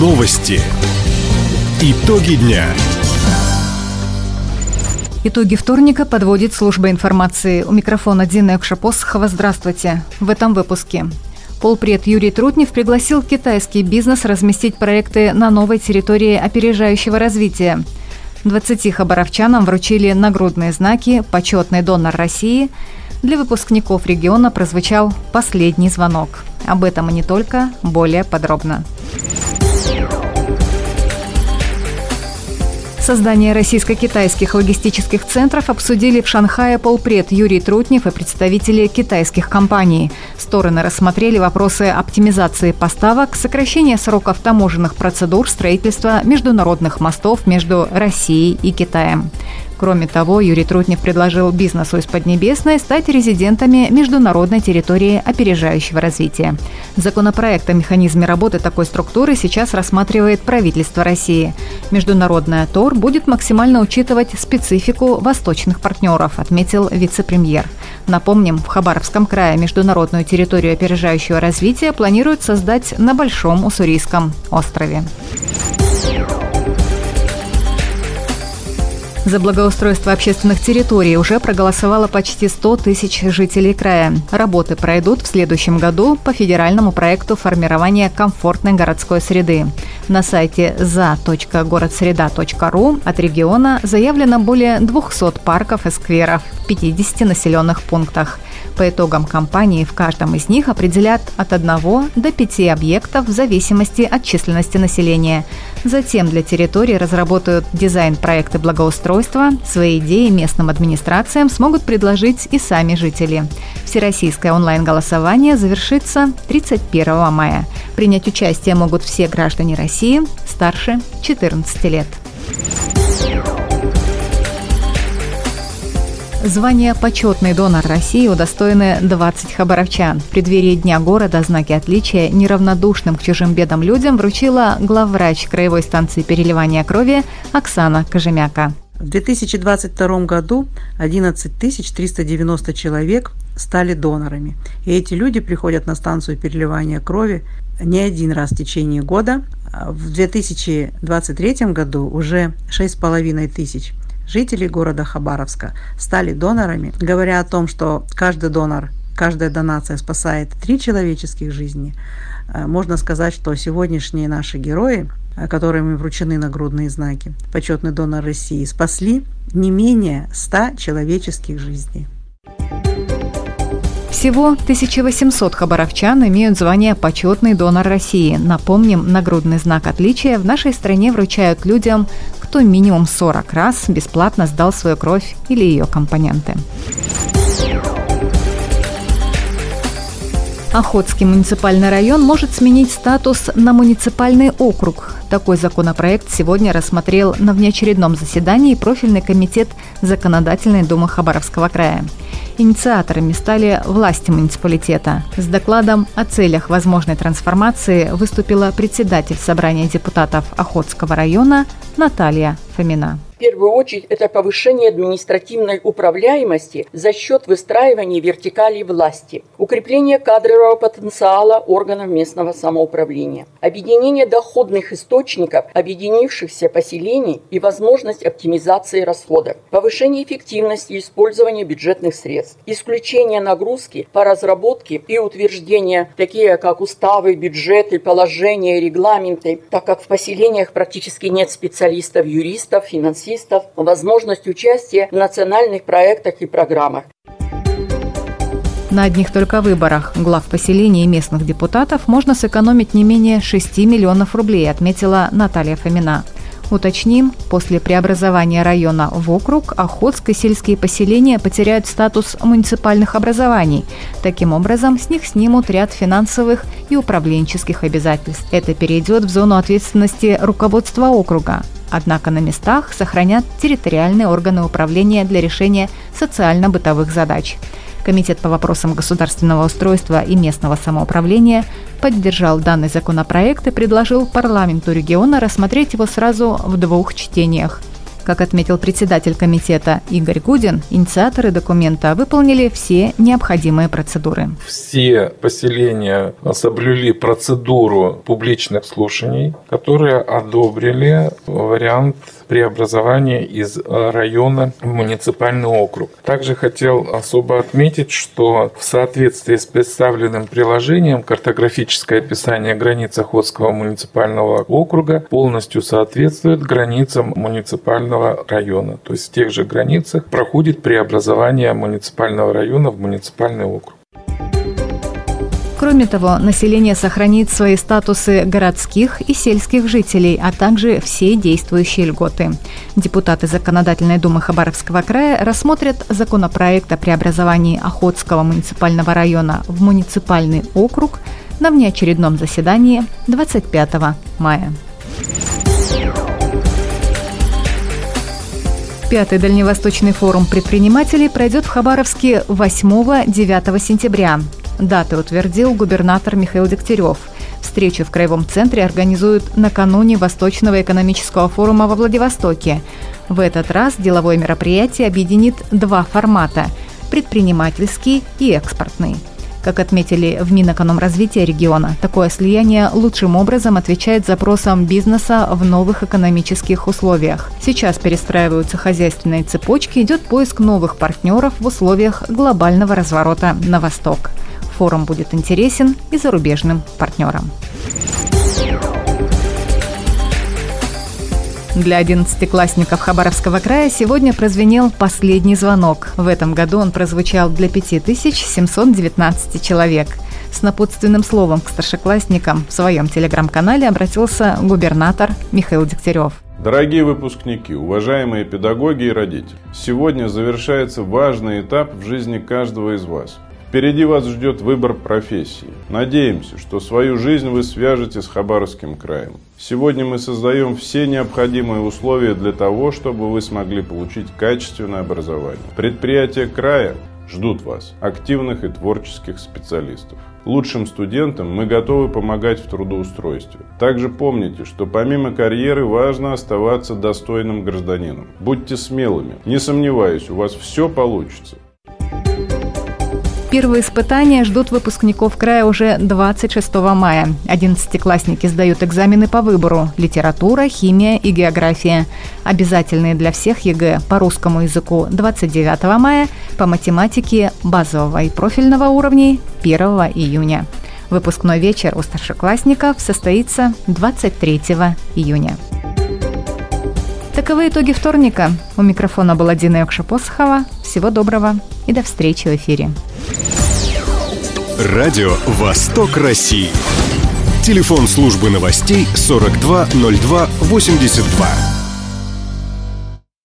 Новости. Итоги дня. Итоги вторника подводит служба информации. У микрофона Дина Экшапосхова. Здравствуйте. В этом выпуске. Полпред Юрий Трутнев пригласил китайский бизнес разместить проекты на новой территории опережающего развития. 20 хабаровчанам вручили нагрудные знаки «Почетный донор России», для выпускников региона прозвучал последний звонок. Об этом и не только, более подробно. Создание российско-китайских логистических центров обсудили в Шанхае полпред Юрий Трутнев и представители китайских компаний. Стороны рассмотрели вопросы оптимизации поставок, сокращения сроков таможенных процедур, строительства международных мостов между Россией и Китаем. Кроме того, Юрий Трутнев предложил бизнесу из Поднебесной стать резидентами международной территории опережающего развития. Законопроект о механизме работы такой структуры сейчас рассматривает правительство России. Международная ТОР будет максимально учитывать специфику восточных партнеров, отметил вице-премьер. Напомним, в Хабаровском крае международную территорию опережающего развития планируют создать на Большом Уссурийском острове. За благоустройство общественных территорий уже проголосовало почти 100 тысяч жителей края. Работы пройдут в следующем году по федеральному проекту формирования комфортной городской среды. На сайте за.городсреда.ру от региона заявлено более 200 парков и скверов в 50 населенных пунктах – по итогам кампании в каждом из них определят от 1 до 5 объектов в зависимости от численности населения. Затем для территории разработают дизайн-проекты благоустройства. Свои идеи местным администрациям смогут предложить и сами жители. Всероссийское онлайн-голосование завершится 31 мая. Принять участие могут все граждане России старше 14 лет. Звание «Почетный донор России» удостоены 20 хабаровчан. В преддверии Дня города знаки отличия неравнодушным к чужим бедам людям вручила главврач краевой станции переливания крови Оксана Кожемяка. В 2022 году 11 390 человек стали донорами. И эти люди приходят на станцию переливания крови не один раз в течение года. В 2023 году уже 6,5 тысяч жителей города Хабаровска стали донорами, говоря о том, что каждый донор, каждая донация спасает три человеческих жизни, э, можно сказать, что сегодняшние наши герои, э, которым вручены нагрудные знаки, почетный донор России, спасли не менее 100 человеческих жизней. Всего 1800 хабаровчан имеют звание «Почетный донор России». Напомним, нагрудный знак отличия в нашей стране вручают людям, кто минимум 40 раз бесплатно сдал свою кровь или ее компоненты. Охотский муниципальный район может сменить статус на муниципальный округ. Такой законопроект сегодня рассмотрел на внеочередном заседании профильный комитет Законодательной Думы Хабаровского края. Инициаторами стали власти муниципалитета. С докладом о целях возможной трансформации выступила председатель собрания депутатов Охотского района Наталья Фомина первую очередь это повышение административной управляемости за счет выстраивания вертикали власти, укрепление кадрового потенциала органов местного самоуправления, объединение доходных источников объединившихся поселений и возможность оптимизации расходов, повышение эффективности использования бюджетных средств, исключение нагрузки по разработке и утверждение такие как уставы, бюджеты, положения, регламенты, так как в поселениях практически нет специалистов-юристов, финансистов, финансистов возможность участия в национальных проектах и программах. На одних только выборах глав поселений и местных депутатов можно сэкономить не менее 6 миллионов рублей, отметила Наталья Фомина. Уточним, после преобразования района в округ Охотск сельские поселения потеряют статус муниципальных образований. Таким образом, с них снимут ряд финансовых и управленческих обязательств. Это перейдет в зону ответственности руководства округа. Однако на местах сохранят территориальные органы управления для решения социально-бытовых задач. Комитет по вопросам государственного устройства и местного самоуправления поддержал данный законопроект и предложил парламенту региона рассмотреть его сразу в двух чтениях. Как отметил председатель комитета Игорь Гудин, инициаторы документа выполнили все необходимые процедуры. Все поселения соблюли процедуру публичных слушаний, которые одобрили вариант преобразования из района в муниципальный округ. Также хотел особо отметить, что в соответствии с представленным приложением картографическое описание границ Охотского муниципального округа полностью соответствует границам муниципального района. То есть в тех же границах проходит преобразование муниципального района в муниципальный округ. Кроме того, население сохранит свои статусы городских и сельских жителей, а также все действующие льготы. Депутаты Законодательной думы Хабаровского края рассмотрят законопроект о преобразовании Охотского муниципального района в муниципальный округ на внеочередном заседании 25 мая. Пятый Дальневосточный форум предпринимателей пройдет в Хабаровске 8-9 сентября. Даты утвердил губернатор Михаил Дегтярев. Встречу в Краевом центре организуют накануне Восточного экономического форума во Владивостоке. В этот раз деловое мероприятие объединит два формата – предпринимательский и экспортный. Как отметили в Минэкономразвития региона, такое слияние лучшим образом отвечает запросам бизнеса в новых экономических условиях. Сейчас перестраиваются хозяйственные цепочки, идет поиск новых партнеров в условиях глобального разворота на восток. Форум будет интересен и зарубежным партнерам. Для одиннадцатиклассников Хабаровского края сегодня прозвенел последний звонок. В этом году он прозвучал для 5719 человек. С напутственным словом к старшеклассникам в своем телеграм-канале обратился губернатор Михаил Дегтярев. Дорогие выпускники, уважаемые педагоги и родители, сегодня завершается важный этап в жизни каждого из вас – Впереди вас ждет выбор профессии. Надеемся, что свою жизнь вы свяжете с Хабаровским краем. Сегодня мы создаем все необходимые условия для того, чтобы вы смогли получить качественное образование. Предприятия края ждут вас, активных и творческих специалистов. Лучшим студентам мы готовы помогать в трудоустройстве. Также помните, что помимо карьеры важно оставаться достойным гражданином. Будьте смелыми. Не сомневаюсь, у вас все получится. Первые испытания ждут выпускников края уже 26 мая. Одиннадцатиклассники сдают экзамены по выбору – литература, химия и география. Обязательные для всех ЕГЭ по русскому языку 29 мая, по математике базового и профильного уровней 1 июня. Выпускной вечер у старшеклассников состоится 23 июня. Таковы итоги вторника. У микрофона была Дина Якша-Посохова. Всего доброго и до встречи в эфире. Радио «Восток России». Телефон службы новостей 420282.